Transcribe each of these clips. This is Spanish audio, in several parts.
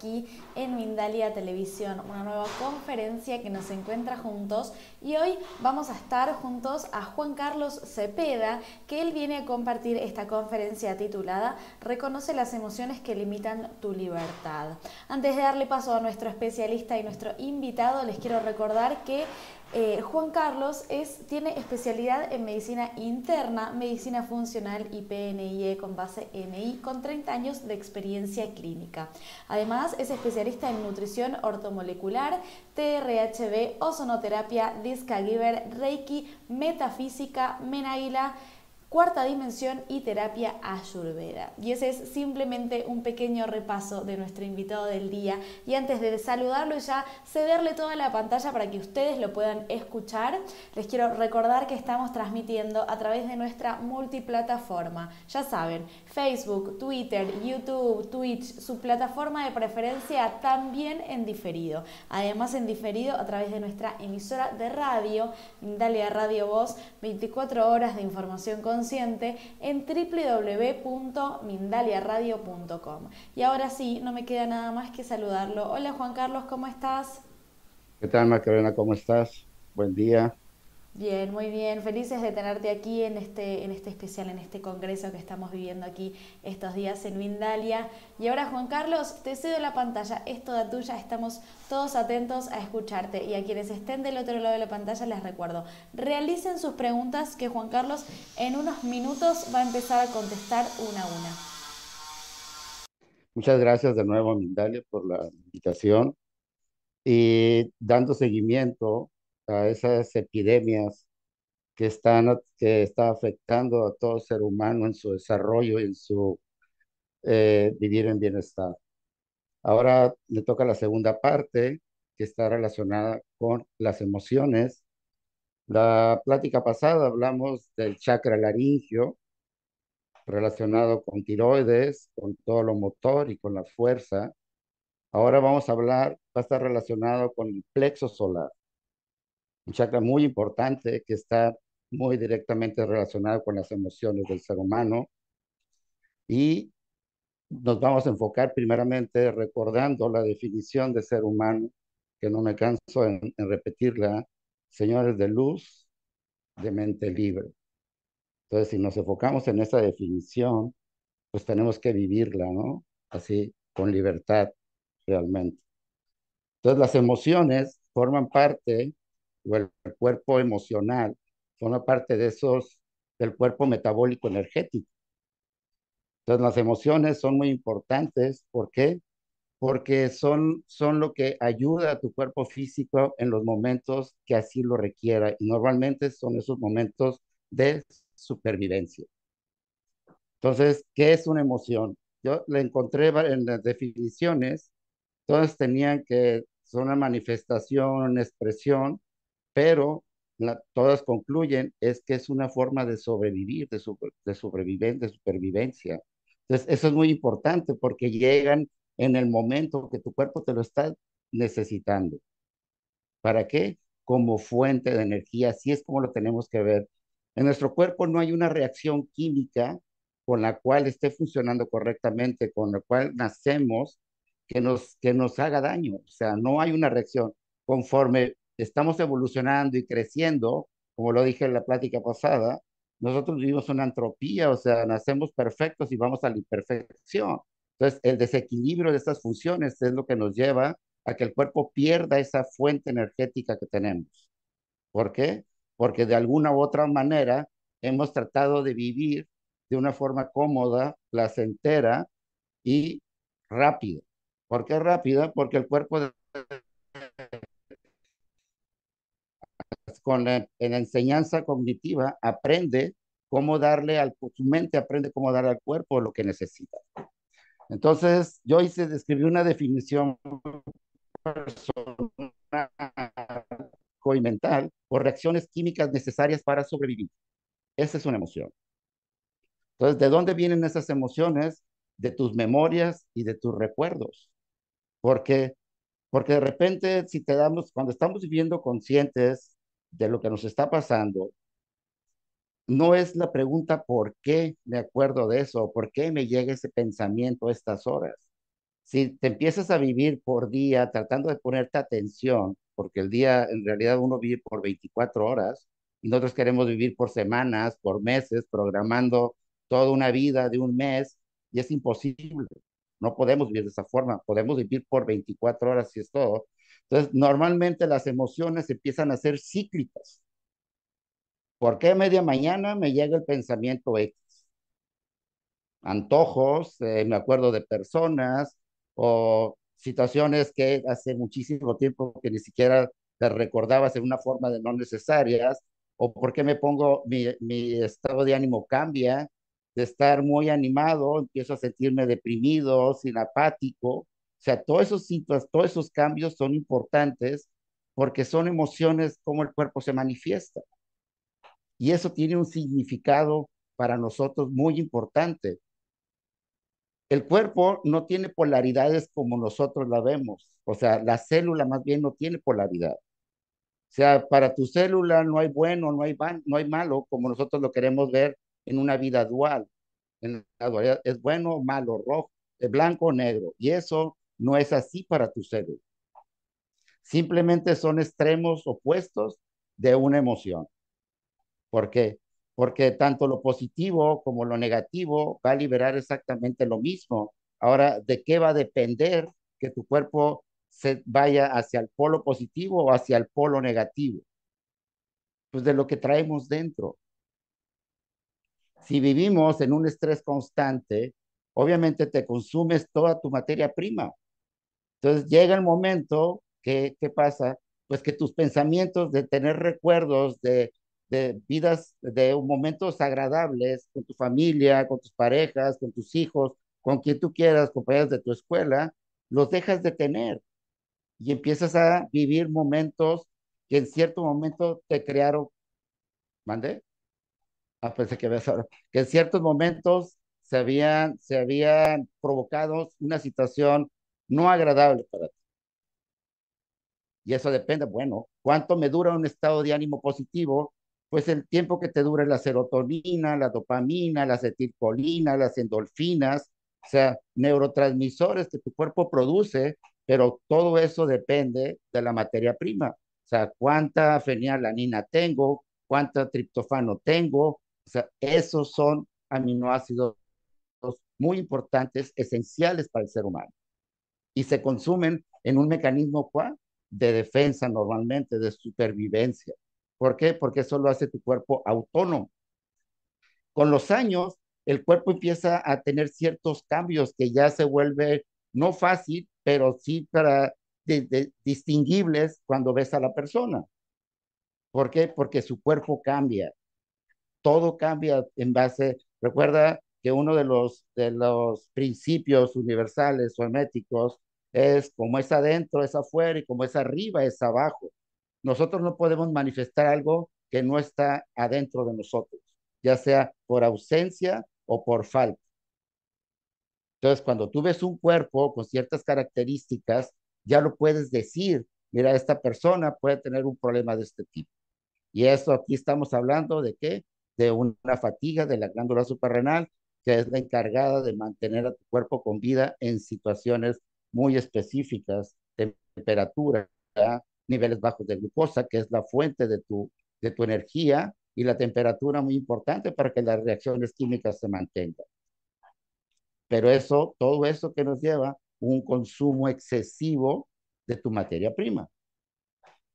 Aquí en Mindalia Televisión, una nueva conferencia que nos encuentra juntos y hoy vamos a estar juntos a Juan Carlos Cepeda, que él viene a compartir esta conferencia titulada Reconoce las emociones que limitan tu libertad. Antes de darle paso a nuestro especialista y nuestro invitado, les quiero recordar que eh, Juan Carlos es, tiene especialidad en medicina interna, medicina funcional y PNIE con base MI, con 30 años de experiencia clínica. Además, es especialista en nutrición ortomolecular, TRHB, ozonoterapia, Discagiver, Reiki, metafísica, Menáguila, cuarta dimensión y terapia ayurveda. Y ese es simplemente un pequeño repaso de nuestro invitado del día. Y antes de saludarlo y ya cederle toda la pantalla para que ustedes lo puedan escuchar, les quiero recordar que estamos transmitiendo a través de nuestra multiplataforma. Ya saben, Facebook, Twitter, YouTube, Twitch, su plataforma de preferencia también en diferido. Además en diferido a través de nuestra emisora de radio, Dale a Radio Voz, 24 horas de información con en www.mindaliaradio.com. Y ahora sí, no me queda nada más que saludarlo. Hola Juan Carlos, ¿cómo estás? ¿Qué tal Macarena? ¿Cómo estás? Buen día. Bien, muy bien. Felices de tenerte aquí en este, en este especial, en este congreso que estamos viviendo aquí estos días en Mindalia. Y ahora, Juan Carlos, te cedo la pantalla. Es toda tuya. Estamos todos atentos a escucharte. Y a quienes estén del otro lado de la pantalla, les recuerdo, realicen sus preguntas que Juan Carlos en unos minutos va a empezar a contestar una a una. Muchas gracias de nuevo, Mindalia, por la invitación. Y dando seguimiento a esas epidemias que están que está afectando a todo ser humano en su desarrollo y en su eh, vivir en bienestar. Ahora le toca la segunda parte que está relacionada con las emociones. La plática pasada hablamos del chakra laringio relacionado con tiroides, con todo lo motor y con la fuerza. Ahora vamos a hablar, va a estar relacionado con el plexo solar un chakra muy importante que está muy directamente relacionado con las emociones del ser humano. Y nos vamos a enfocar primeramente recordando la definición de ser humano, que no me canso en, repetirla, señores de luz, de mente libre. Entonces, si nos enfocamos en esa definición, pues tenemos que vivirla, ¿no? Así, con libertad, realmente. Entonces, las emociones forman parte o el cuerpo emocional forma parte de esos, del cuerpo metabólico energético. Entonces las emociones son muy importantes. ¿Por qué? Porque son, son lo que ayuda a tu cuerpo físico en los momentos que así lo requiera. Y normalmente son esos momentos de supervivencia. Entonces, ¿qué es una emoción? Yo le encontré en las definiciones, todas tenían que, son una manifestación, una expresión pero todas concluyen es que es una forma de sobrevivir, de, de sobrevivencia, supervivencia. Entonces, eso es muy importante porque llegan en el momento que tu cuerpo te lo está necesitando. ¿Para qué? Como fuente de energía, así es como lo tenemos que ver. En nuestro cuerpo no hay una reacción química con la cual esté funcionando correctamente, con la cual nacemos, que nos, que nos haga daño. O sea, no hay una reacción. Conforme estamos evolucionando y creciendo, como lo dije en la plática pasada, nosotros vivimos una entropía, o sea, nacemos perfectos y vamos a la imperfección. Entonces, el desequilibrio de estas funciones es lo que nos lleva a que el cuerpo pierda esa fuente energética que tenemos. ¿Por qué? Porque de alguna u otra manera hemos tratado de vivir de una forma cómoda, placentera y rápida. ¿Por qué rápida? Porque el cuerpo con la, en la enseñanza cognitiva aprende cómo darle al, su mente aprende cómo darle al cuerpo lo que necesita. Entonces, yo hice, escribí una definición personal y mental por reacciones químicas necesarias para sobrevivir. Esa es una emoción. Entonces, ¿de dónde vienen esas emociones? De tus memorias y de tus recuerdos. Porque, porque de repente, si te damos, cuando estamos viviendo conscientes de lo que nos está pasando, no es la pregunta por qué me acuerdo de eso, por qué me llega ese pensamiento a estas horas. Si te empiezas a vivir por día tratando de ponerte atención, porque el día en realidad uno vive por 24 horas y nosotros queremos vivir por semanas, por meses, programando toda una vida de un mes y es imposible. No podemos vivir de esa forma, podemos vivir por 24 horas y es todo. Entonces, normalmente las emociones empiezan a ser cíclicas. ¿Por qué media mañana me llega el pensamiento X? Antojos, eh, me acuerdo de personas o situaciones que hace muchísimo tiempo que ni siquiera te recordabas en una forma de no necesarias, o por qué me pongo, mi, mi estado de ánimo cambia, de estar muy animado, empiezo a sentirme deprimido, sin apático. O sea, todos esos todos esos cambios son importantes porque son emociones como el cuerpo se manifiesta. Y eso tiene un significado para nosotros muy importante. El cuerpo no tiene polaridades como nosotros la vemos. O sea, la célula más bien no tiene polaridad. O sea, para tu célula no hay bueno, no hay, no hay malo, como nosotros lo queremos ver en una vida dual. En la dualidad es bueno, malo, rojo, blanco o negro. Y eso no es así para tu célula. Simplemente son extremos opuestos de una emoción. ¿Por qué? Porque tanto lo positivo como lo negativo va a liberar exactamente lo mismo. Ahora, ¿de qué va a depender que tu cuerpo se vaya hacia el polo positivo o hacia el polo negativo? Pues de lo que traemos dentro. Si vivimos en un estrés constante, obviamente te consumes toda tu materia prima. Entonces llega el momento que, ¿qué pasa? Pues que tus pensamientos de tener recuerdos de, de vidas, de momentos agradables con tu familia, con tus parejas, con tus hijos, con quien tú quieras, compañeros de tu escuela, los dejas de tener y empiezas a vivir momentos que en cierto momento te crearon. ¿Mande? Ah, pensé que ves ahora. Que en ciertos momentos se habían, se habían provocado una situación no agradable para ti. Y eso depende, bueno, ¿cuánto me dura un estado de ánimo positivo? Pues el tiempo que te dure la serotonina, la dopamina, la acetilcolina, las endorfinas, o sea, neurotransmisores que tu cuerpo produce, pero todo eso depende de la materia prima. O sea, cuánta fenilalanina tengo, cuánto triptofano tengo, o sea, esos son aminoácidos muy importantes, esenciales para el ser humano. Y se consumen en un mecanismo ¿cuál? de defensa normalmente, de supervivencia. ¿Por qué? Porque eso lo hace tu cuerpo autónomo. Con los años, el cuerpo empieza a tener ciertos cambios que ya se vuelve no fácil, pero sí para distinguibles cuando ves a la persona. ¿Por qué? Porque su cuerpo cambia. Todo cambia en base, recuerda que uno de los, de los principios universales o herméticos es como es adentro, es afuera y como es arriba, es abajo. Nosotros no podemos manifestar algo que no está adentro de nosotros, ya sea por ausencia o por falta. Entonces, cuando tú ves un cuerpo con ciertas características, ya lo puedes decir, mira, esta persona puede tener un problema de este tipo. Y eso aquí estamos hablando de qué? De una fatiga de la glándula suprarrenal, que es la encargada de mantener a tu cuerpo con vida en situaciones muy específicas, temperatura, niveles bajos de glucosa, que es la fuente de tu, de tu energía, y la temperatura muy importante para que las reacciones químicas se mantengan. Pero eso, todo eso que nos lleva un consumo excesivo de tu materia prima.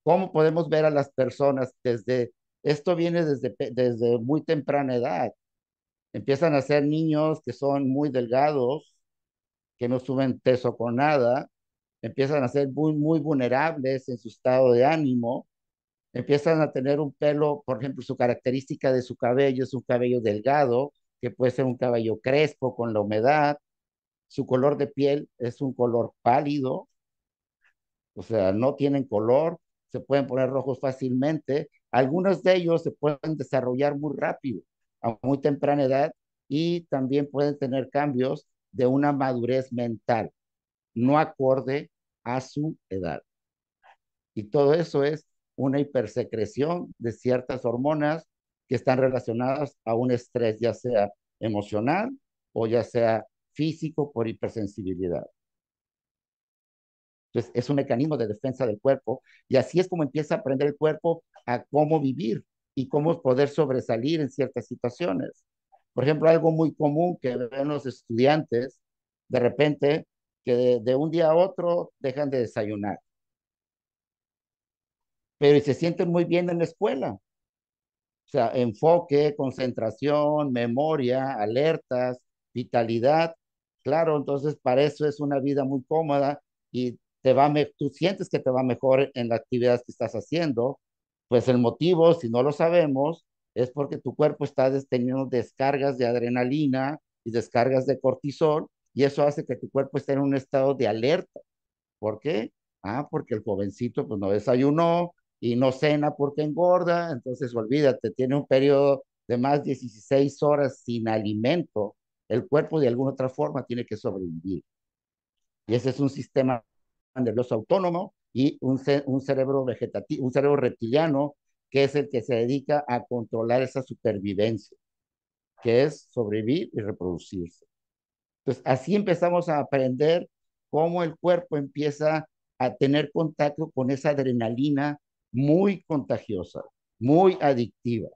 ¿Cómo podemos ver a las personas desde, esto viene desde, desde muy temprana edad? Empiezan a ser niños que son muy delgados, que no suben peso con nada, empiezan a ser muy, muy vulnerables en su estado de ánimo, empiezan a tener un pelo, por ejemplo, su característica de su cabello es un cabello delgado, que puede ser un cabello crespo con la humedad, su color de piel es un color pálido, o sea, no tienen color, se pueden poner rojos fácilmente. Algunos de ellos se pueden desarrollar muy rápido, a muy temprana edad, y también pueden tener cambios de una madurez mental, no acorde a su edad. Y todo eso es una hipersecreción de ciertas hormonas que están relacionadas a un estrés, ya sea emocional o ya sea físico por hipersensibilidad. Entonces, es un mecanismo de defensa del cuerpo y así es como empieza a aprender el cuerpo a cómo vivir y cómo poder sobresalir en ciertas situaciones. Por ejemplo, algo muy común que ven los estudiantes, de repente, que de, un día a otro dejan de desayunar. Pero se sienten muy bien en la escuela. O sea, enfoque, concentración, memoria, alertas, vitalidad. Claro, entonces para eso es una vida muy cómoda y te va, tú sientes que te va mejor en la actividad que estás haciendo. Pues el motivo, si no lo sabemos, es porque tu cuerpo está teniendo descargas de adrenalina y descargas de cortisol y eso hace que tu cuerpo esté en un estado de alerta. ¿Por qué? Ah, porque el jovencito pues no desayunó y no cena porque engorda, entonces olvídate, tiene un periodo de más de 16 horas sin alimento, el cuerpo de alguna otra forma tiene que sobrevivir. Y ese es un sistema nervioso autónomo y un, un cerebro vegetativo, un cerebro reptiliano que es el que se dedica a controlar esa supervivencia, que es sobrevivir y reproducirse. Entonces, así empezamos a aprender cómo el cuerpo empieza a tener contacto con esa adrenalina muy contagiosa, muy adictiva.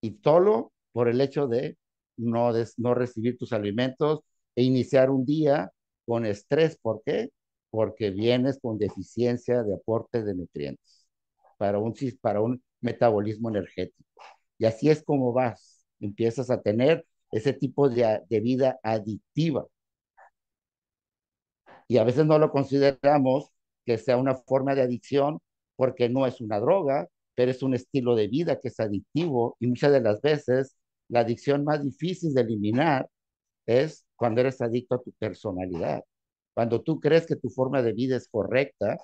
Y solo por el hecho de no, no recibir tus alimentos e iniciar un día con estrés. ¿Por qué? Porque vienes con deficiencia de aporte de nutrientes para un, para un metabolismo energético. Y así es como vas, empiezas a tener ese tipo de, de vida adictiva. Y a veces no lo consideramos que sea una forma de adicción porque no es una droga, pero es un estilo de vida que es adictivo y muchas de las veces la adicción más difícil de eliminar es cuando eres adicto a tu personalidad. Cuando tú crees que tu forma de vida es correcta,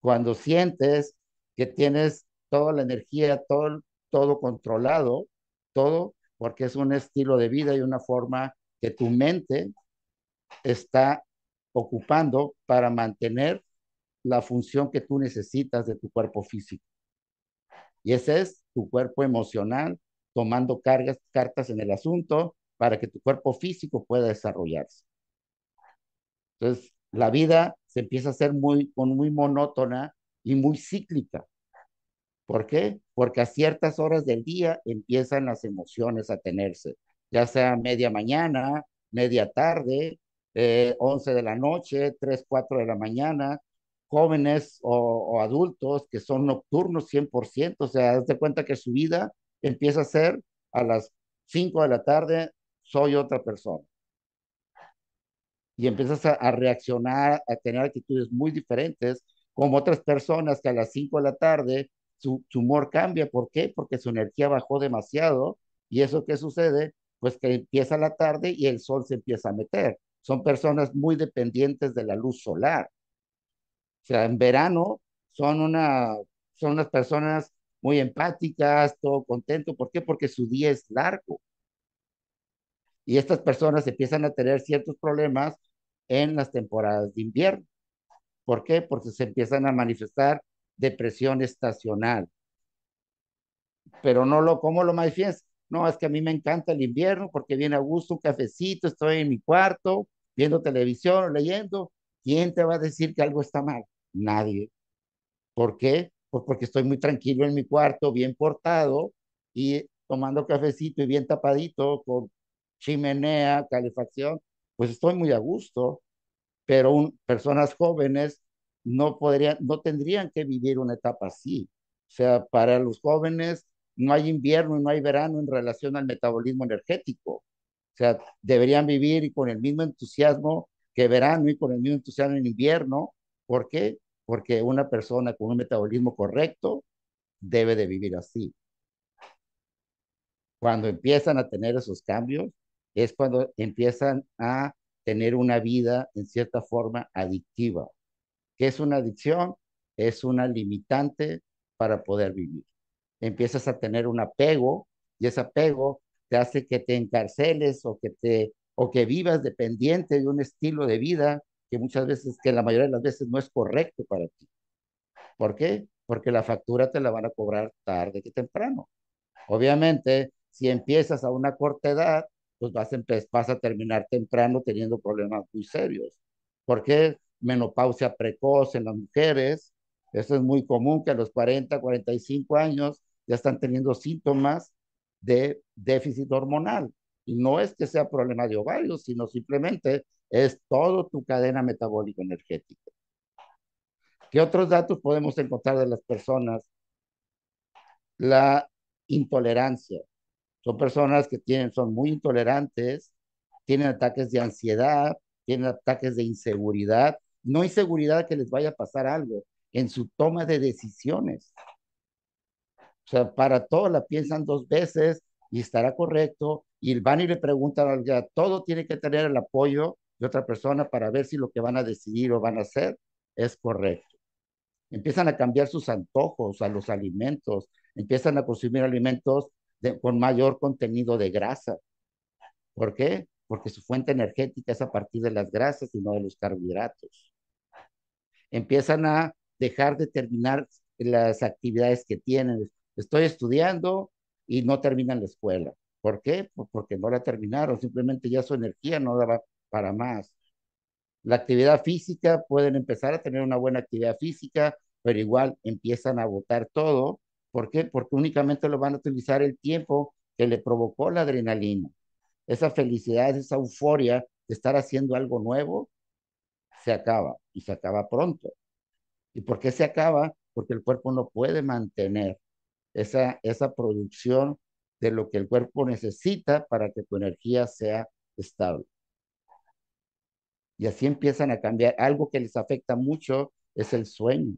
cuando sientes que tienes toda la energía, todo, todo controlado, todo porque es un estilo de vida y una forma que tu mente está ocupando para mantener la función que tú necesitas de tu cuerpo físico. Y ese es tu cuerpo emocional tomando cargas, cartas en el asunto para que tu cuerpo físico pueda desarrollarse. Entonces, la vida se empieza a hacer muy, muy monótona y muy cíclica. ¿Por qué? Porque a ciertas horas del día empiezan las emociones a tenerse, ya sea media mañana, media tarde, eh, 11 de la noche, 3, 4 de la mañana, jóvenes o, adultos que son nocturnos 100%, o sea, haz de cuenta que su vida empieza a ser a las 5 de la tarde, soy otra persona. Y empiezas a, reaccionar, a tener actitudes muy diferentes, como otras personas que a las 5 de la tarde su, su, humor cambia. ¿Por qué? Porque su energía bajó demasiado. ¿Y eso qué sucede? Pues que empieza la tarde y el sol se empieza a meter. Son personas muy dependientes de la luz solar. O sea, en verano son, una, son unas personas muy empáticas, todo contento. ¿Por qué? Porque su día es largo. Y estas personas empiezan a tener ciertos problemas en las temporadas de invierno. ¿Por qué? Porque se empiezan a manifestar depresión estacional. Pero no lo, ¿cómo lo manifiesta? No, es que a mí me encanta el invierno porque viene a gusto un cafecito, estoy en mi cuarto, viendo televisión, leyendo. ¿Quién te va a decir que algo está mal? Nadie. ¿Por qué? Pues porque estoy muy tranquilo en mi cuarto, bien portado y tomando cafecito y bien tapadito con chimenea, calefacción, pues estoy muy a gusto, pero un, personas jóvenes no podrían, no tendrían que vivir una etapa así. O sea, para los jóvenes no hay invierno y no hay verano en relación al metabolismo energético. O sea, deberían vivir con el mismo entusiasmo que verano y con el mismo entusiasmo en invierno. ¿Por qué? Porque una persona con un metabolismo correcto debe de vivir así. Cuando empiezan a tener esos cambios, es cuando empiezan a tener una vida en cierta forma adictiva. ¿Qué es una adicción? Es una limitante para poder vivir. Empiezas a tener un apego y ese apego te hace que te encarceles o que te o que vivas dependiente de un estilo de vida que muchas veces, que la mayoría de las veces no es correcto para ti. ¿Por qué? Porque la factura te la van a cobrar tarde que temprano. Obviamente, si empiezas a una corta edad, pues vas a, vas a terminar temprano teniendo problemas muy serios. ¿Por qué? Menopausia precoz en las mujeres. Eso es muy común que a los 40, 45 años ya están teniendo síntomas de déficit hormonal. Y no es que sea problema de ovarios, sino simplemente es todo tu cadena metabólica energética. ¿Qué otros datos podemos encontrar de las personas? La intolerancia. Son personas que tienen, son muy intolerantes, tienen ataques de ansiedad, tienen ataques de inseguridad, no inseguridad que les vaya a pasar algo en su toma de decisiones. O sea, para todo la piensan dos veces y estará correcto y van y le preguntan, ya todo tiene que tener el apoyo de otra persona para ver si lo que van a decidir o van a hacer es correcto. Empiezan a cambiar sus antojos a los alimentos, empiezan a consumir alimentos con mayor contenido de grasa. ¿Por qué? Porque su fuente energética es a partir de las grasas y no de los carbohidratos. Empiezan a dejar de terminar las actividades que tienen. Estoy estudiando y no terminan la escuela. ¿Por qué? Porque no la terminaron, simplemente ya su energía no daba para más. La actividad física, pueden empezar a tener una buena actividad física, pero igual empiezan a botar todo ¿Por qué? Porque únicamente lo van a utilizar el tiempo que le provocó la adrenalina. Esa felicidad, esa euforia de estar haciendo algo nuevo, se acaba y se acaba pronto. ¿Y por qué se acaba? Porque el cuerpo no puede mantener esa, esa producción de lo que el cuerpo necesita para que tu energía sea estable. Y así empiezan a cambiar. Algo que les afecta mucho es el sueño.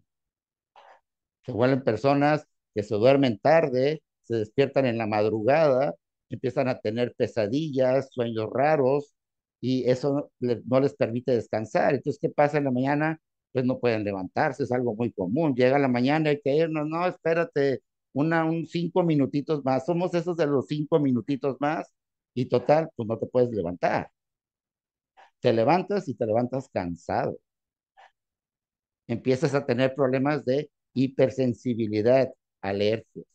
Se vuelven personas que se duermen tarde, se despiertan en la madrugada, empiezan a tener pesadillas, sueños raros, y eso no les permite descansar. Entonces, ¿qué pasa en la mañana? Pues no pueden levantarse, es algo muy común. Llega la mañana, hay que irnos, no, espérate, una, un cinco minutitos más. Somos esos de los cinco minutitos más, y total, pues no te puedes levantar. Te levantas y te levantas cansado. Empiezas a tener problemas de hipersensibilidad, alergias.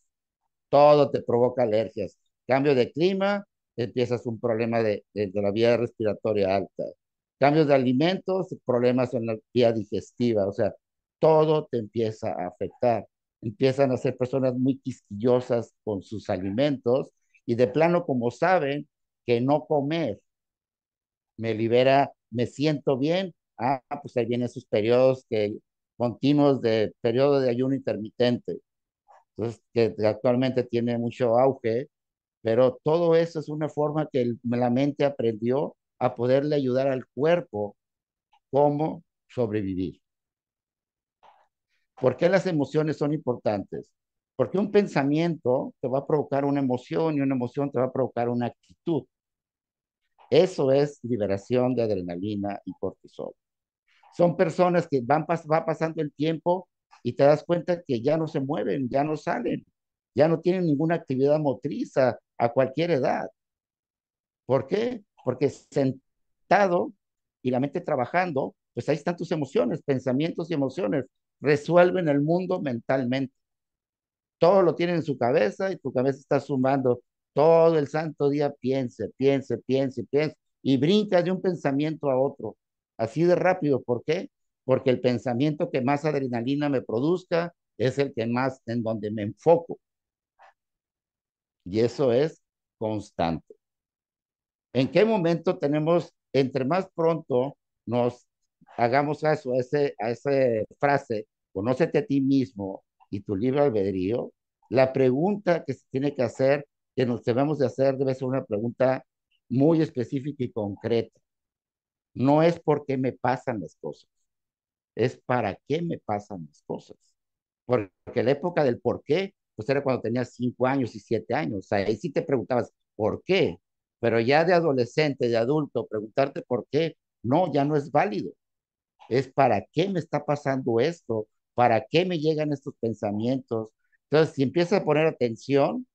Todo te provoca alergias. Cambio de clima, empiezas un problema de, de, la vía respiratoria alta. Cambios de alimentos, problemas en la vía digestiva. O sea, todo te empieza a afectar. Empiezan a ser personas muy quisquillosas con sus alimentos y de plano, como saben que no comer me libera, me siento bien, ah, pues ahí vienen sus periodos que, continuos de periodo de ayuno intermitente entonces, que actualmente tiene mucho auge, pero todo eso es una forma que la mente aprendió a poderle ayudar al cuerpo cómo sobrevivir. ¿Por qué las emociones son importantes? Porque un pensamiento te va a provocar una emoción y una emoción te va a provocar una actitud. Eso es liberación de adrenalina y cortisol. Son personas que van va pasando el tiempo y te das cuenta que ya no se mueven, ya no salen, ya no tienen ninguna actividad motriz a, cualquier edad. ¿Por qué? Porque sentado y la mente trabajando, pues ahí están tus emociones, pensamientos y emociones. Resuelven el mundo mentalmente. Todo lo tienen en su cabeza y tu cabeza está sumando todo el santo día, piense, piense, piense, piense, y brinca de un pensamiento a otro. Así de rápido. ¿Por qué? Porque el pensamiento que más adrenalina me produzca es el que más en donde me enfoco. Y eso es constante. ¿En qué momento tenemos, entre más pronto nos hagamos caso a, ese, a esa frase, conócete a ti mismo y tu libre albedrío, la pregunta que se tiene que hacer, que nos debemos de hacer, debe ser una pregunta muy específica y concreta. No es por qué me pasan las cosas, es para qué me pasan las cosas. Porque la época del por qué, pues era cuando tenías cinco años y siete años. Ahí sí te preguntabas, ¿por qué? Pero ya de adolescente, de adulto, preguntarte por qué, no, ya no es válido. Es para qué me está pasando esto, para qué me llegan estos pensamientos. Entonces, si empiezas a poner atención,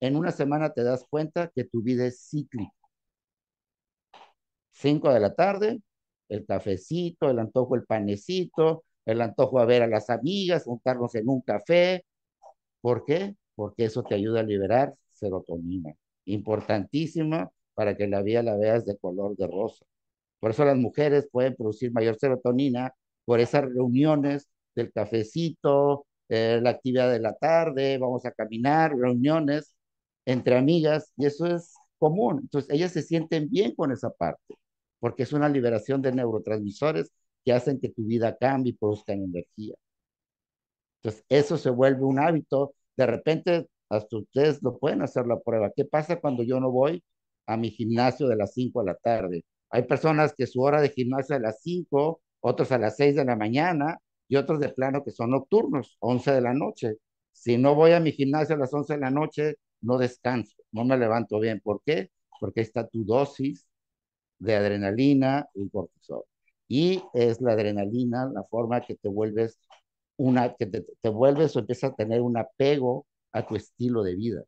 en una semana te das cuenta que tu vida es cíclica. Cinco de la tarde, el cafecito, el antojo, el panecito, el antojo a ver a las amigas, juntarnos en un café. ¿Por qué? Porque eso te ayuda a liberar serotonina, importantísima para que la vida la veas de color de rosa. Por eso las mujeres pueden producir mayor serotonina por esas reuniones del cafecito, eh, la actividad de la tarde, vamos a caminar, reuniones entre amigas, y eso es común. Entonces, ellas se sienten bien con esa parte, porque es una liberación de neurotransmisores que hacen que tu vida cambie y produzcan energía. Entonces, eso se vuelve un hábito. De repente, hasta ustedes lo pueden hacer la prueba. ¿Qué pasa cuando yo no voy a mi gimnasio de las 5 de la tarde? Hay personas que su hora de gimnasio es a las 5, otros a las 6 de la mañana y otros de plano que son nocturnos, 11 de la noche. Si no voy a mi gimnasio a las 11 de la noche, no descanso, no me levanto bien. ¿Por qué? Porque está tu dosis de adrenalina y cortisol. Y es la adrenalina la forma que te vuelves una, que te, vuelves o empiezas a tener un apego a tu estilo de vida.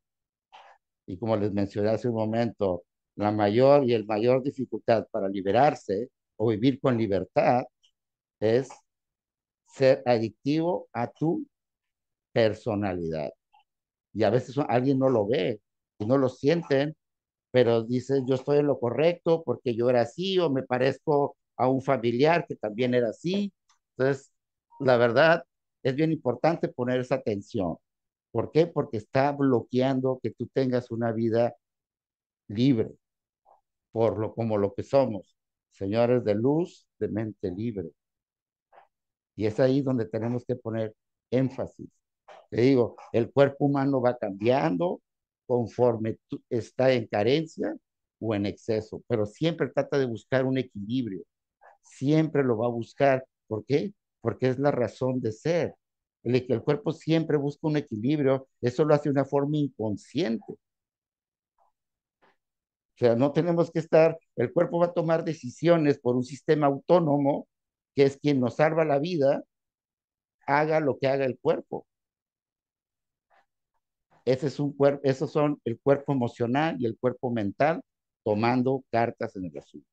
Y como les mencioné hace un momento, la mayor y el mayor dificultad para liberarse o vivir con libertad es ser adictivo a tu personalidad. Y a veces alguien no lo ve y no lo sienten, pero dicen, yo estoy en lo correcto porque yo era así o me parezco a un familiar que también era así. Entonces, la verdad, es bien importante poner esa atención. ¿Por qué? Porque está bloqueando que tú tengas una vida libre, por lo como lo que somos, señores de luz, de mente libre. Y es ahí donde tenemos que poner énfasis. Te digo, el cuerpo humano va cambiando conforme está en carencia o en exceso, pero siempre trata de buscar un equilibrio. Siempre lo va a buscar. ¿Por qué? Porque es la razón de ser. El, el cuerpo siempre busca un equilibrio. Eso lo hace de una forma inconsciente. O sea, no tenemos que estar, el cuerpo va a tomar decisiones por un sistema autónomo que es quien nos salva la vida, haga lo que haga el cuerpo. Ese es un cuerpo, esos son el cuerpo emocional y el cuerpo mental tomando cartas en el asunto.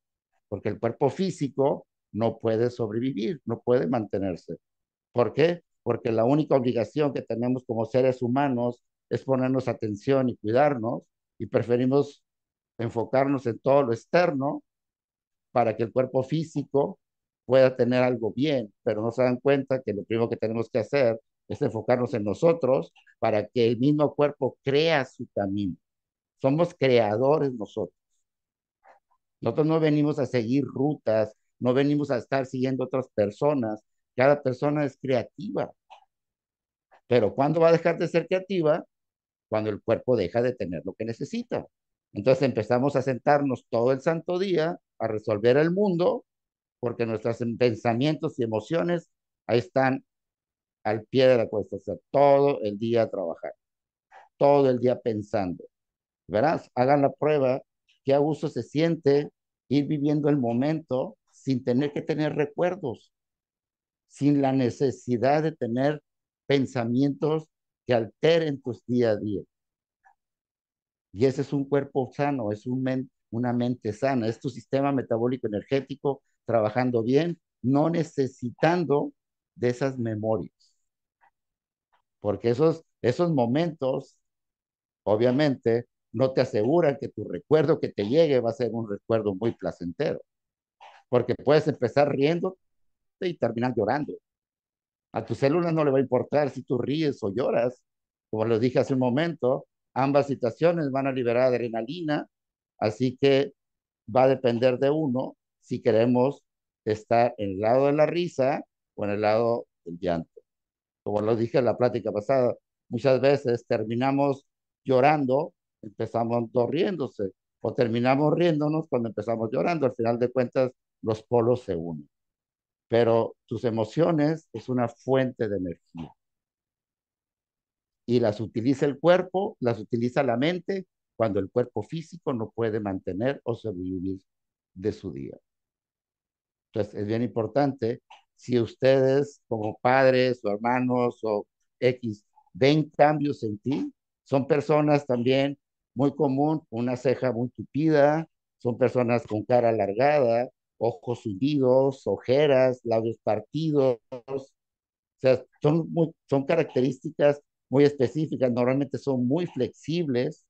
Porque el cuerpo físico no puede sobrevivir, no puede mantenerse. ¿Por qué? Porque la única obligación que tenemos como seres humanos es ponernos atención y cuidarnos y preferimos enfocarnos en todo lo externo para que el cuerpo físico pueda tener algo bien, pero no se dan cuenta que lo primero que tenemos que hacer es enfocarnos en nosotros para que el mismo cuerpo crea su camino. Somos creadores nosotros. Nosotros no venimos a seguir rutas, no venimos a estar siguiendo otras personas. Cada persona es creativa. Pero ¿cuándo va a dejar de ser creativa? Cuando el cuerpo deja de tener lo que necesita. Entonces empezamos a sentarnos todo el santo día a resolver el mundo porque nuestros pensamientos y emociones ahí están al pie de la cuesta, o sea, todo el día a trabajar, todo el día pensando. Verás, hagan la prueba, qué a gusto se siente ir viviendo el momento sin tener que tener recuerdos, sin la necesidad de tener pensamientos que alteren tus día a día. Y ese es un cuerpo sano, es un una mente sana, es tu sistema metabólico energético trabajando bien, no necesitando de esas memorias. Porque esos, esos momentos, obviamente, no te aseguran que tu recuerdo que te llegue va a ser un recuerdo muy placentero. Porque puedes empezar riendo y terminar llorando. A tus células no le va a importar si tú ríes o lloras. Como les dije hace un momento, ambas situaciones van a liberar adrenalina, así que va a depender de uno si queremos estar en el lado de la risa o en el lado del llanto. Como lo dije en la plática pasada, muchas veces terminamos llorando, empezamos riéndose, o terminamos riéndonos cuando empezamos llorando. Al final de cuentas, los polos se unen. Pero tus emociones es una fuente de energía. Y las utiliza el cuerpo, las utiliza la mente cuando el cuerpo físico no puede mantener o sobrevivir de su día. Entonces, es bien importante, si ustedes como padres o hermanos o X ven cambios en ti, son personas también muy común, una ceja muy tupida, son personas con cara alargada, ojos hundidos, ojeras, labios partidos, o sea, son, son características muy específicas, normalmente son muy flexibles,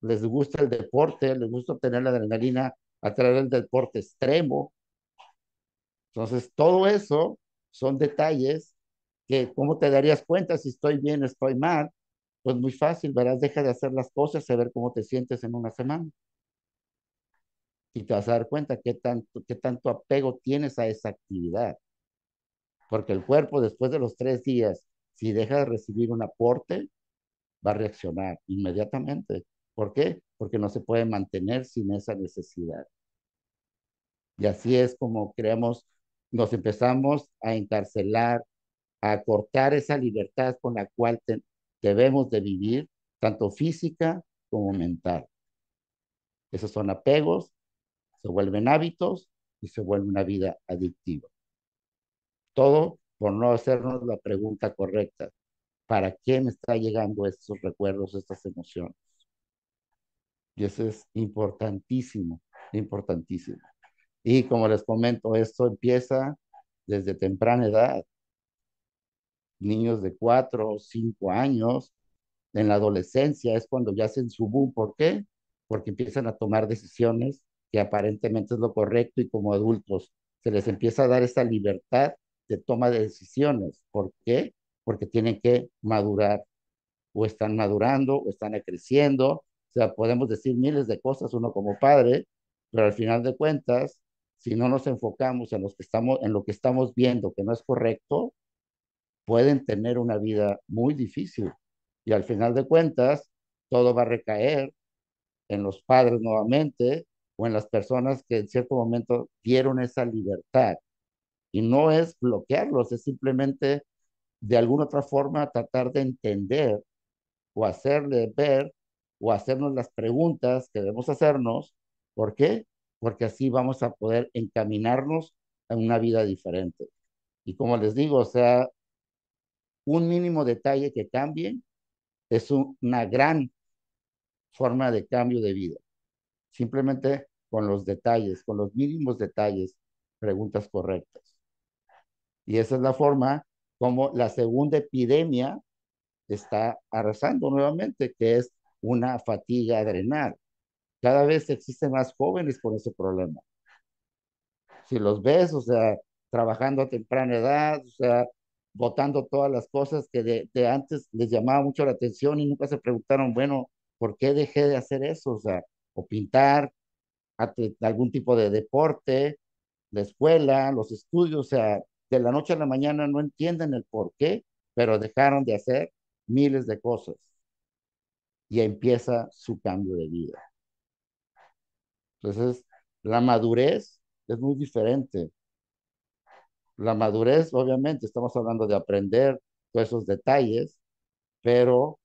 les gusta el deporte, les gusta obtener la adrenalina a través del deporte extremo. Entonces, todo eso son detalles que, ¿cómo te darías cuenta si estoy bien estoy mal? Pues muy fácil, verás, deja de hacer las cosas y ver cómo te sientes en una semana. Y te vas a dar cuenta qué tanto, qué tanto apego tienes a esa actividad. Porque el cuerpo, después de los tres días, si deja de recibir un aporte, va a reaccionar inmediatamente. ¿Por qué? Porque no se puede mantener sin esa necesidad. Y así es como creamos, nos empezamos a encarcelar, a cortar esa libertad con la cual debemos de vivir, tanto física como mental. Esos son apegos, se vuelven hábitos y se vuelve una vida adictiva. Todo por no hacernos la pregunta correcta. ¿Para qué me está llegando estos recuerdos, estas emociones? Y eso es importantísimo, importantísimo. Y como les comento, esto empieza desde temprana edad. Niños de cuatro o cinco años, en la adolescencia es cuando ya hacen su boom. ¿Por qué? Porque empiezan a tomar decisiones que aparentemente es lo correcto y como adultos se les empieza a dar esa libertad de toma de decisiones. ¿Por qué? Porque tienen que madurar o están madurando o están creciendo. O sea, podemos decir miles de cosas uno como padre, pero al final de cuentas, si no nos enfocamos en, los que estamos, en lo que estamos viendo que no es correcto, pueden tener una vida muy difícil. Y al final de cuentas, todo va a recaer en los padres nuevamente o en las personas que en cierto momento dieron esa libertad. Y no es bloquearlos, es simplemente de alguna otra forma tratar de entender o hacerle ver o hacernos las preguntas que debemos hacernos. ¿Por qué? Porque así vamos a poder encaminarnos a una vida diferente. Y como les digo, o sea, un mínimo detalle que cambie es una gran forma de cambio de vida. Simplemente con los detalles, con los mínimos detalles, preguntas correctas. Y esa es la forma como la segunda epidemia está arrasando nuevamente, que es una fatiga adrenal. Cada vez existen más jóvenes con ese problema. Si los ves, o sea, trabajando a temprana edad, o sea, votando todas las cosas que de, antes les llamaba mucho la atención y nunca se preguntaron, bueno, ¿por qué dejé de hacer eso? O sea, o pintar, algún tipo de deporte, la escuela, los estudios, o sea, de la noche a la mañana no entienden el por qué, pero dejaron de hacer miles de cosas y empieza su cambio de vida. Entonces, la madurez es muy diferente. La madurez, obviamente, estamos hablando de aprender todos esos detalles, pero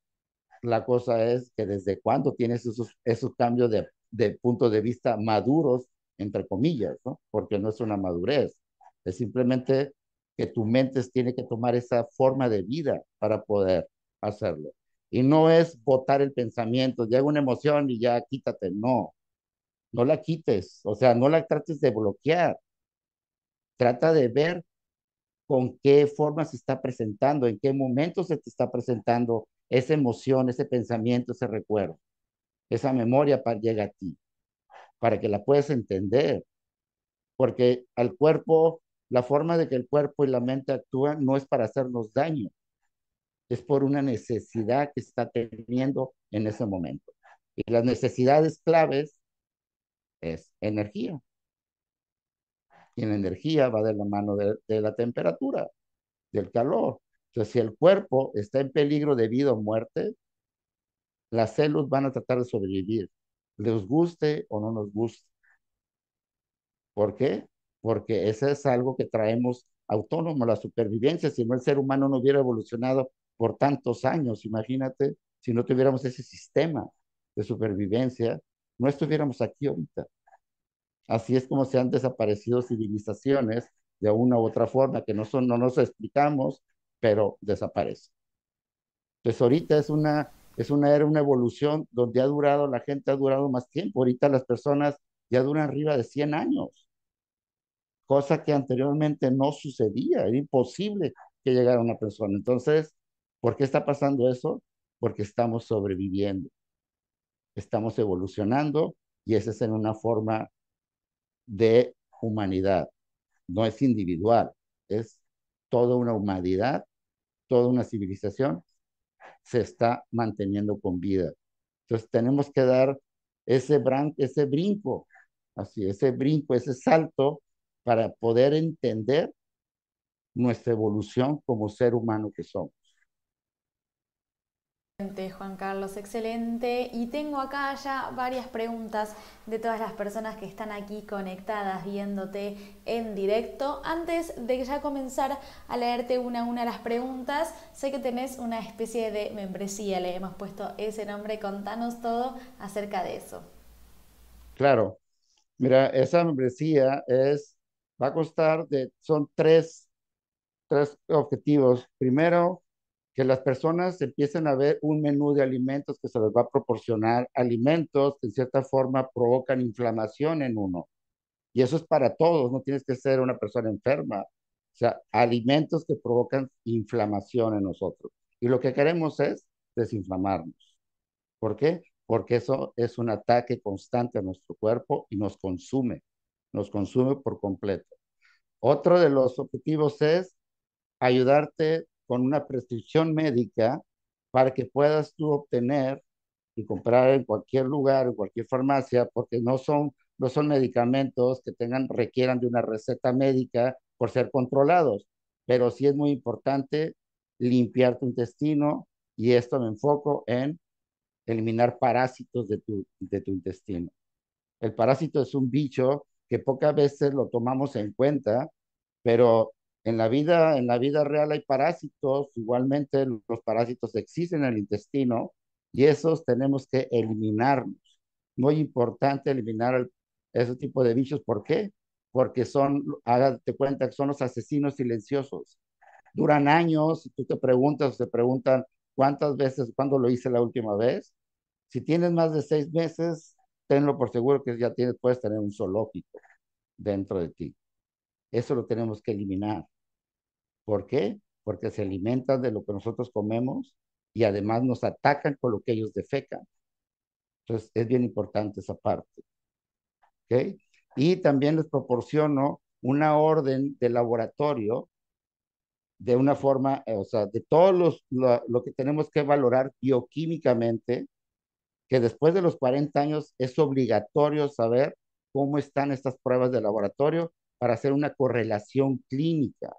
la cosa es que desde cuándo tienes esos, esos cambios de, de punto de vista maduros, entre comillas, ¿no? Porque no es una madurez, es simplemente que tu mente tiene que tomar esa forma de vida para poder hacerlo. Y no es botar el pensamiento, llega una emoción y ya quítate, no, no la quites, o sea, no la trates de bloquear. Trata de ver con qué forma se está presentando, en qué momento se te está presentando esa emoción, ese pensamiento, ese recuerdo. Esa memoria para, llega a ti, para que la puedas entender. Porque al cuerpo, la forma de que el cuerpo y la mente actúan no es para hacernos daño, es por una necesidad que está teniendo en ese momento. Y las necesidades claves es energía. Y la energía va de la mano de, la temperatura, del calor. Entonces, si el cuerpo está en peligro de vida o muerte, las células van a tratar de sobrevivir, les guste o no nos guste. ¿Por qué? Porque eso es algo que traemos autónomo, la supervivencia. Si no, el ser humano no hubiera evolucionado por tantos años, imagínate, si no tuviéramos ese sistema de supervivencia, no estuviéramos aquí ahorita. Así es como se han desaparecido civilizaciones de una u otra forma, que no, son, no nos explicamos, pero desaparecen. Entonces ahorita es una, es una era, una evolución donde ha durado, la gente ha durado más tiempo. Ahorita las personas ya duran arriba de 100 años, cosa que anteriormente no sucedía, era imposible que llegara una persona. Entonces, ¿por qué está pasando eso? Porque estamos sobreviviendo, estamos evolucionando y esa es en una forma de humanidad, no es individual, es toda una humanidad, toda una civilización se está manteniendo con vida. Entonces tenemos que dar ese, ese brinco, así, ese brinco, ese salto para poder entender nuestra evolución como ser humano que somos. Juan Carlos, excelente. Y tengo acá ya varias preguntas de todas las personas que están aquí conectadas viéndote en directo. Antes de ya comenzar a leerte una a una las preguntas, sé que tenés una especie de membresía, le hemos puesto ese nombre. Contanos todo acerca de eso. Claro, mira, esa membresía es, va a costar de, son tres, tres objetivos. Primero, que las personas empiecen a ver un menú de alimentos que se les va a proporcionar, alimentos que en cierta forma provocan inflamación en uno. Y eso es para todos, no tienes que ser una persona enferma. O sea, alimentos que provocan inflamación en nosotros. Y lo que queremos es desinflamarnos. ¿Por qué? Porque eso es un ataque constante a nuestro cuerpo y nos consume, nos consume por completo. Otro de los objetivos es ayudarte con una prescripción médica para que puedas tú obtener y comprar en cualquier lugar, en cualquier farmacia, porque no son, no son medicamentos que tengan, requieran de una receta médica por ser controlados, pero sí es muy importante limpiar tu intestino y esto me enfoco en eliminar parásitos de tu, de tu intestino. El parásito es un bicho que pocas veces lo tomamos en cuenta, pero en la vida, en la vida real hay parásitos, igualmente los parásitos existen en el intestino y esos tenemos que eliminarlos. Muy importante eliminar ese tipo de bichos. ¿Por qué? Porque son, hágate cuenta que son los asesinos silenciosos. Duran años, tú te preguntas, te preguntan cuántas veces, cuándo lo hice la última vez. Si tienes más de seis meses, tenlo por seguro que ya tienes, puedes tener un zoológico dentro de ti. Eso lo tenemos que eliminar. ¿Por qué? Porque se alimentan de lo que nosotros comemos y además nos atacan con lo que ellos defecan. Entonces, es bien importante esa parte. ¿Ok? Y también les proporciono una orden de laboratorio de una forma, eh, o sea, de todos los, lo, lo que tenemos que valorar bioquímicamente, que después de los 40 años es obligatorio saber cómo están estas pruebas de laboratorio para hacer una correlación clínica.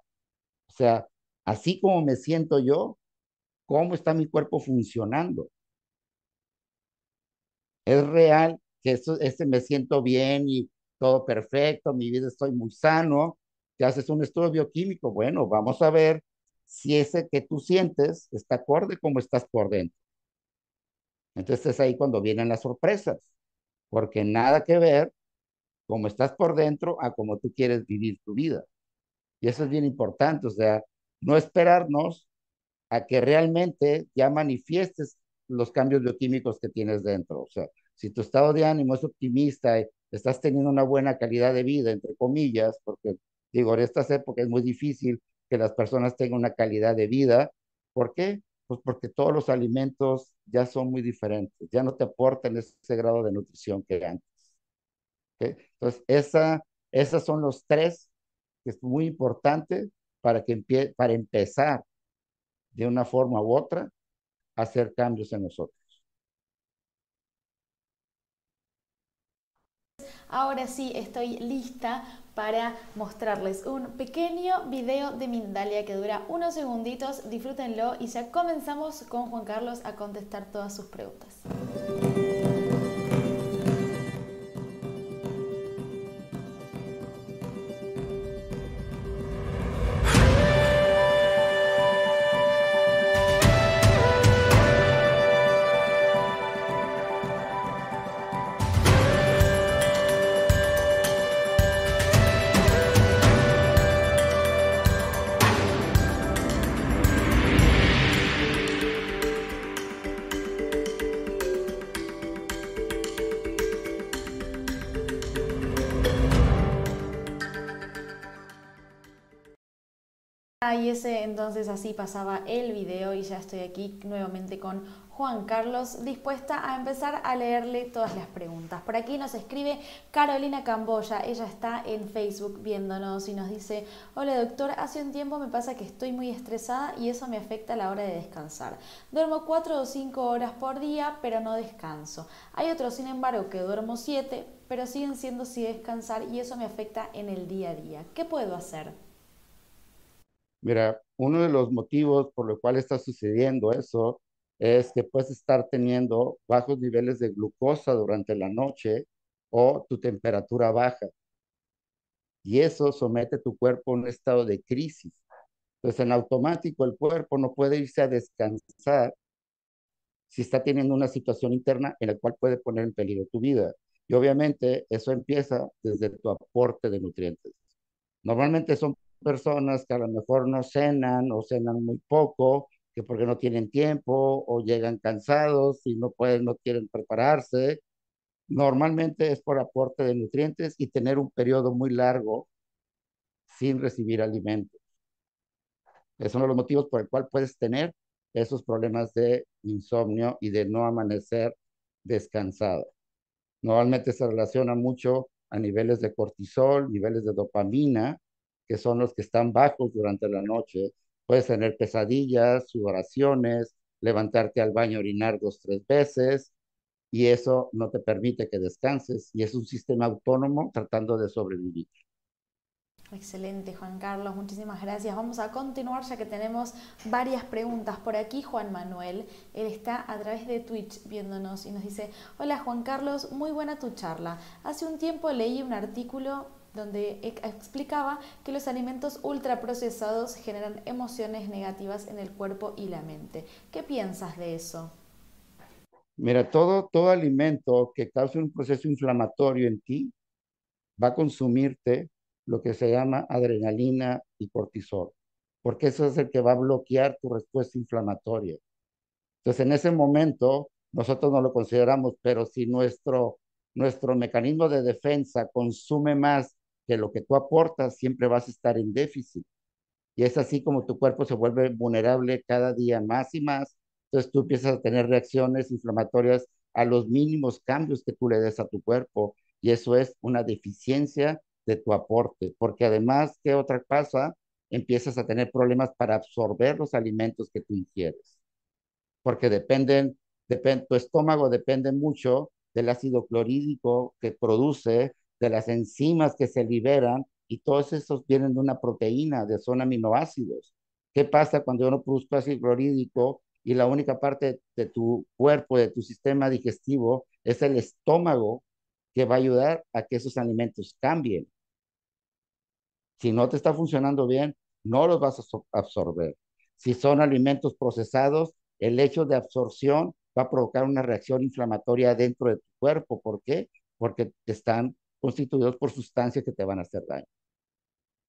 O sea, así como me siento yo, ¿cómo está mi cuerpo funcionando? Es real que eso, ese me siento bien y todo perfecto, mi vida estoy muy sano, te haces un estudio bioquímico, bueno, vamos a ver si ese que tú sientes está acorde como estás por dentro. Entonces es ahí cuando vienen las sorpresas, porque nada que ver cómo estás por dentro a cómo tú quieres vivir tu vida. Y eso es bien importante, o sea, no esperarnos a que realmente ya manifiestes los cambios bioquímicos que tienes dentro. O sea, si tu estado de ánimo es optimista y estás teniendo una buena calidad de vida, entre comillas, porque digo, en estas épocas es muy difícil que las personas tengan una calidad de vida. ¿Por qué? Pues porque todos los alimentos ya son muy diferentes, ya no te aportan ese grado de nutrición que antes. Entonces, esa, esos son los tres que es muy importante para, que para empezar de una forma u otra a hacer cambios en nosotros. Ahora sí, estoy lista para mostrarles un pequeño video de Mindalia que dura unos segunditos. Disfrútenlo y ya comenzamos con Juan Carlos a contestar todas sus preguntas. Y ese entonces así pasaba el video y ya estoy aquí nuevamente con Juan Carlos, dispuesta a empezar a leerle todas las preguntas. Por aquí nos escribe Carolina Camboya, ella está en Facebook viéndonos y nos dice, hola doctor, hace un tiempo me pasa que estoy muy estresada y eso me afecta a la hora de descansar. Duermo cuatro o cinco horas por día, pero no descanso. Hay otros, sin embargo, que duermo siete, pero siguen siendo sin descansar y eso me afecta en el día a día. ¿Qué puedo hacer? Mira, uno de los motivos por los cuales está sucediendo eso es que puedes estar teniendo bajos niveles de glucosa durante la noche o tu temperatura baja. Y eso somete tu cuerpo a un estado de crisis. Entonces, en automático, el cuerpo no puede irse a descansar si está teniendo una situación interna en la cual puede poner en peligro tu vida. Y obviamente eso empieza desde tu aporte de nutrientes. Normalmente son personas que a lo mejor no cenan o cenan muy poco, que porque no tienen tiempo o llegan cansados y no pueden, no quieren prepararse. Normalmente es por aporte de nutrientes y tener un periodo muy largo sin recibir alimentos. Es uno de los motivos por el cual puedes tener esos problemas de insomnio y de no amanecer descansado. Normalmente se relaciona mucho a niveles de cortisol, niveles de dopamina, que son los que están bajos durante la noche. Puedes tener pesadillas, sudoraciones, levantarte al baño, orinar dos, tres veces, y eso no te permite que descanses, y es un sistema autónomo tratando de sobrevivir. Excelente, Juan Carlos, muchísimas gracias. Vamos a continuar ya que tenemos varias preguntas. Por aquí Juan Manuel, él está a través de Twitch viéndonos y nos dice, hola Juan Carlos, muy buena tu charla. Hace un tiempo leí un artículo donde explicaba que los alimentos ultraprocesados generan emociones negativas en el cuerpo y la mente. ¿Qué piensas de eso? Mira, todo, todo alimento que cause un proceso inflamatorio en ti va a consumirte lo que se llama adrenalina y cortisol, porque eso es el que va a bloquear tu respuesta inflamatoria. Entonces, en ese momento, nosotros no lo consideramos, pero si nuestro, nuestro mecanismo de defensa consume más que lo que tú aportas siempre vas a estar en déficit. Y es así como tu cuerpo se vuelve vulnerable cada día más y más. Entonces tú empiezas a tener reacciones inflamatorias a los mínimos cambios que tú le des a tu cuerpo. Y eso es una deficiencia de tu aporte. Porque además, ¿qué otra cosa? Empiezas a tener problemas para absorber los alimentos que tú ingieres. Porque dependen, depende, tu estómago depende mucho del ácido clorhídrico que produce de las enzimas que se liberan y todos esos vienen de una proteína, de son aminoácidos. ¿Qué pasa cuando yo no produzco ácido clorhídrico y la única parte de tu cuerpo, de tu sistema digestivo, es el estómago que va a ayudar a que esos alimentos cambien? Si no te está funcionando bien, no los vas a absorber. Si son alimentos procesados, el hecho de absorción va a provocar una reacción inflamatoria dentro de tu cuerpo. ¿Por qué? Porque están constituidos por sustancias que te van a hacer daño.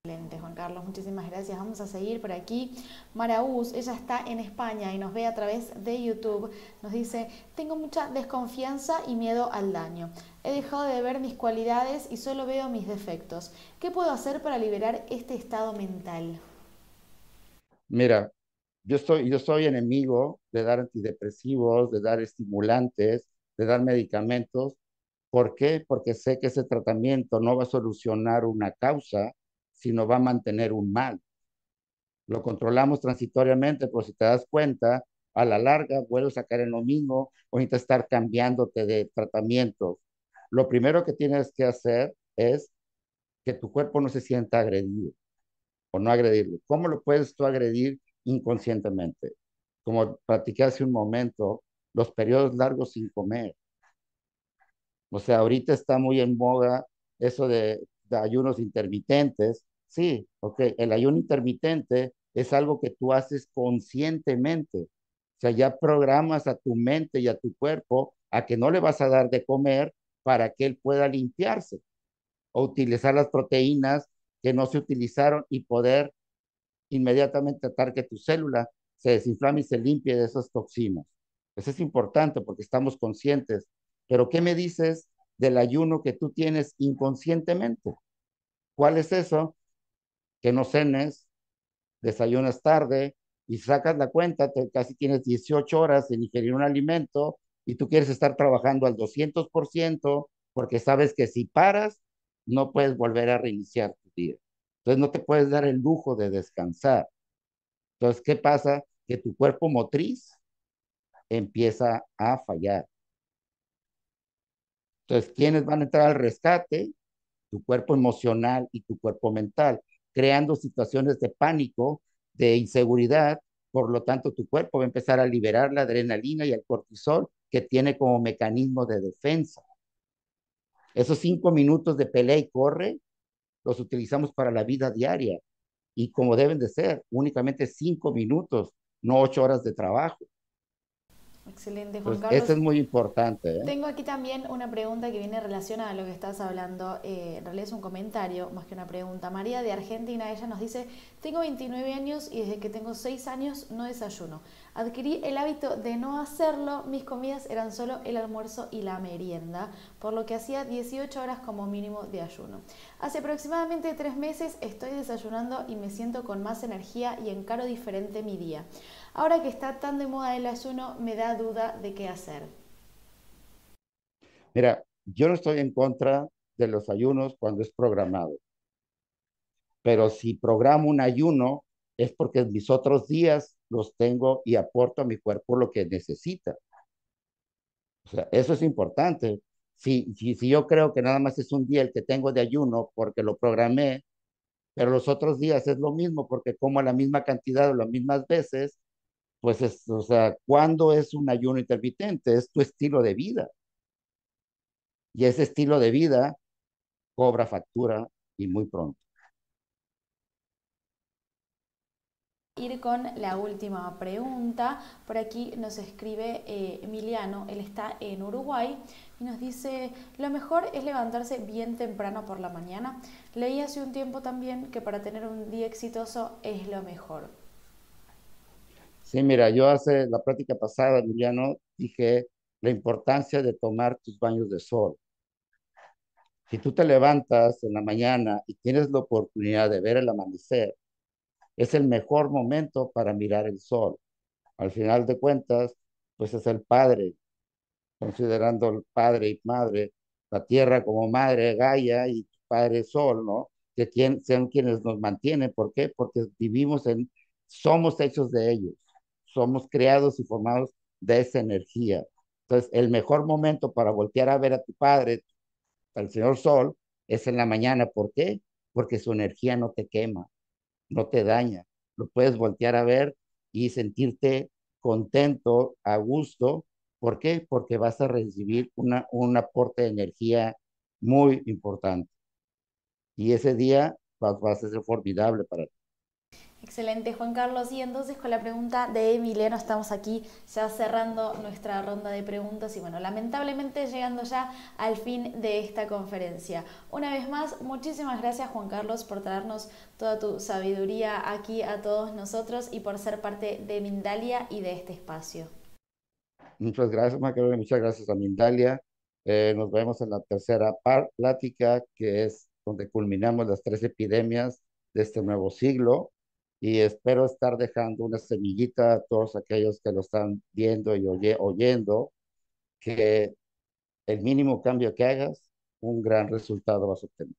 Excelente, Juan Carlos, muchísimas gracias. Vamos a seguir por aquí. Maraús, ella está en España y nos ve a través de YouTube. Nos dice, tengo mucha desconfianza y miedo al daño. He dejado de ver mis cualidades y solo veo mis defectos. ¿Qué puedo hacer para liberar este estado mental? Mira, yo, estoy, yo soy enemigo de dar antidepresivos, de dar estimulantes, de dar medicamentos, ¿Por qué? Porque sé que ese tratamiento no va a solucionar una causa, sino va a mantener un mal. Lo controlamos transitoriamente, pero si te das cuenta, a la larga vuelves a caer en lo mismo o necesitas estar cambiándote de tratamiento. lo primero que tienes que hacer es que tu cuerpo no se sienta agredido o no agredirlo. ¿Cómo lo puedes tú agredir inconscientemente? Como platiqué hace un momento, los periodos largos sin comer. O sea, ahorita está muy en moda eso de, de ayunos intermitentes. Sí, ok, el ayuno intermitente es algo que tú haces conscientemente. O sea, ya programas a tu mente y a tu cuerpo a que no le vas a dar de comer para que él pueda limpiarse o utilizar las proteínas que no se utilizaron y poder inmediatamente tratar que tu célula se desinflame y se limpie de esas toxinas. Eso es importante porque estamos conscientes. Pero ¿qué me dices del ayuno que tú tienes inconscientemente? ¿Cuál es eso? Que no cenes, desayunas tarde y sacas la cuenta, casi tienes 18 horas en ingerir un alimento y tú quieres estar trabajando al 200% porque sabes que si paras, no puedes volver a reiniciar tu día. Entonces no te puedes dar el lujo de descansar. Entonces, ¿qué pasa? Que tu cuerpo motriz empieza a fallar. Entonces, ¿quiénes van a entrar al rescate? Tu cuerpo emocional y tu cuerpo mental, creando situaciones de pánico, de inseguridad. Por lo tanto, tu cuerpo va a empezar a liberar la adrenalina y el cortisol que tiene como mecanismo de defensa. Esos cinco minutos de pelea y corre los utilizamos para la vida diaria y como deben de ser, únicamente cinco minutos, no ocho horas de trabajo. Excelente, Juan Pues Carlos. eso es muy importante. ¿eh? Tengo aquí también una pregunta que viene relacionada a lo que estás hablando. Eh, en realidad es un comentario más que una pregunta. María de Argentina, ella nos dice, tengo 29 años y desde que tengo 6 años no desayuno. Adquirí el hábito de no hacerlo, mis comidas eran solo el almuerzo y la merienda, por lo que hacía 18 horas como mínimo de ayuno. Hace aproximadamente 3 meses estoy desayunando y me siento con más energía y encaro diferente mi día. Ahora que está tan de moda el ayuno, me da duda de qué hacer. Mira, yo no estoy en contra de los ayunos cuando es programado, pero si programo un ayuno es porque en mis otros días los tengo y aporto a mi cuerpo lo que necesita. O sea, eso es importante. Si, si, si yo creo que nada más es un día el que tengo de ayuno porque lo programé, pero los otros días es lo mismo porque como la misma cantidad o las mismas veces, pues es, o sea, ¿cuándo es un ayuno intermitente? Es tu estilo de vida. Y ese estilo de vida cobra factura y muy pronto. Ir con la última pregunta. Por aquí nos escribe eh, Emiliano, él está en Uruguay y nos dice, lo mejor es levantarse bien temprano por la mañana. Leí hace un tiempo también que para tener un día exitoso es lo mejor. Sí, mira, yo hace la práctica pasada, Emiliano, dije la importancia de tomar tus baños de sol. Si tú te levantas en la mañana y tienes la oportunidad de ver el amanecer, es el mejor momento para mirar el sol. Al final de cuentas, pues es el padre, considerando el padre y madre, la tierra como madre, Gaia, y padre sol, ¿no? Que quien, sean quienes nos mantienen. ¿Por qué? Porque vivimos en, somos hechos de ellos, somos creados y formados de esa energía. Entonces, el mejor momento para voltear a ver a tu padre, al señor sol, es en la mañana. ¿Por qué? Porque su energía no te quema no te daña. Lo puedes voltear a ver y sentirte contento, a gusto. ¿Por qué? Porque vas a recibir una, un aporte de energía muy importante. Y ese día va, va a ser formidable para ti. Excelente, Juan Carlos. Y entonces con la pregunta de Emiliano estamos aquí ya cerrando nuestra ronda de preguntas y bueno, lamentablemente llegando ya al fin de esta conferencia. Una vez más, muchísimas gracias Juan Carlos por traernos toda tu sabiduría aquí a todos nosotros y por ser parte de Mindalia y de este espacio. Muchas gracias, Macarena. Muchas gracias a Mindalia. Eh, nos vemos en la tercera plática, que es donde culminamos las tres epidemias de este nuevo siglo y espero estar dejando una semillita a todos aquellos que lo están viendo y oye, oyendo, que el mínimo cambio que hagas, un gran resultado vas a obtener.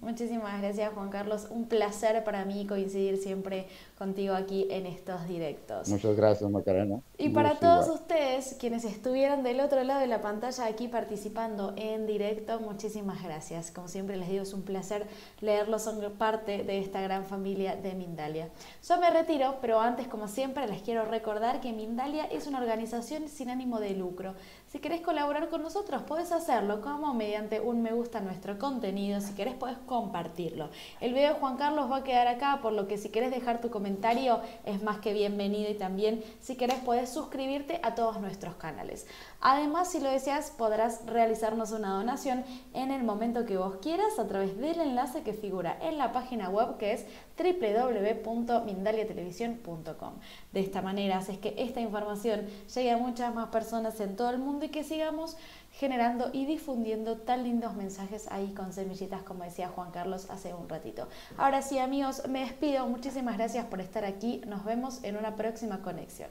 Muchísimas gracias Juan Carlos, un placer para mí coincidir siempre contigo aquí en estos directos. Muchas gracias Macarena. Y para todos ustedes, quienes estuvieron del otro lado de la pantalla aquí participando en directo, muchísimas gracias. Como siempre les digo, es un placer leerlos, son parte de esta gran familia de Mindalia. Yo me retiro, pero antes, como siempre, les quiero recordar que Mindalia es una organización sin ánimo de lucro. Si querés colaborar con nosotros, puedes hacerlo como mediante un me gusta a nuestro contenido. Si querés, puedes compartirlo. El video de Juan Carlos va a quedar acá, por lo que si querés dejar tu comentario es más que bienvenido y también si querés puedes suscribirte a todos nuestros canales. Además, si lo deseas, podrás realizarnos una donación en el momento que vos quieras a través del enlace que figura en la página web que es www.mindaliatelevisión.com. De esta manera haces que esta información llegue a muchas más personas en todo el mundo y que sigamos generando y difundiendo tan lindos mensajes ahí con semillitas como decía Juan Carlos hace un ratito. Ahora sí amigos, me despido, muchísimas gracias por estar aquí, nos vemos en una próxima conexión.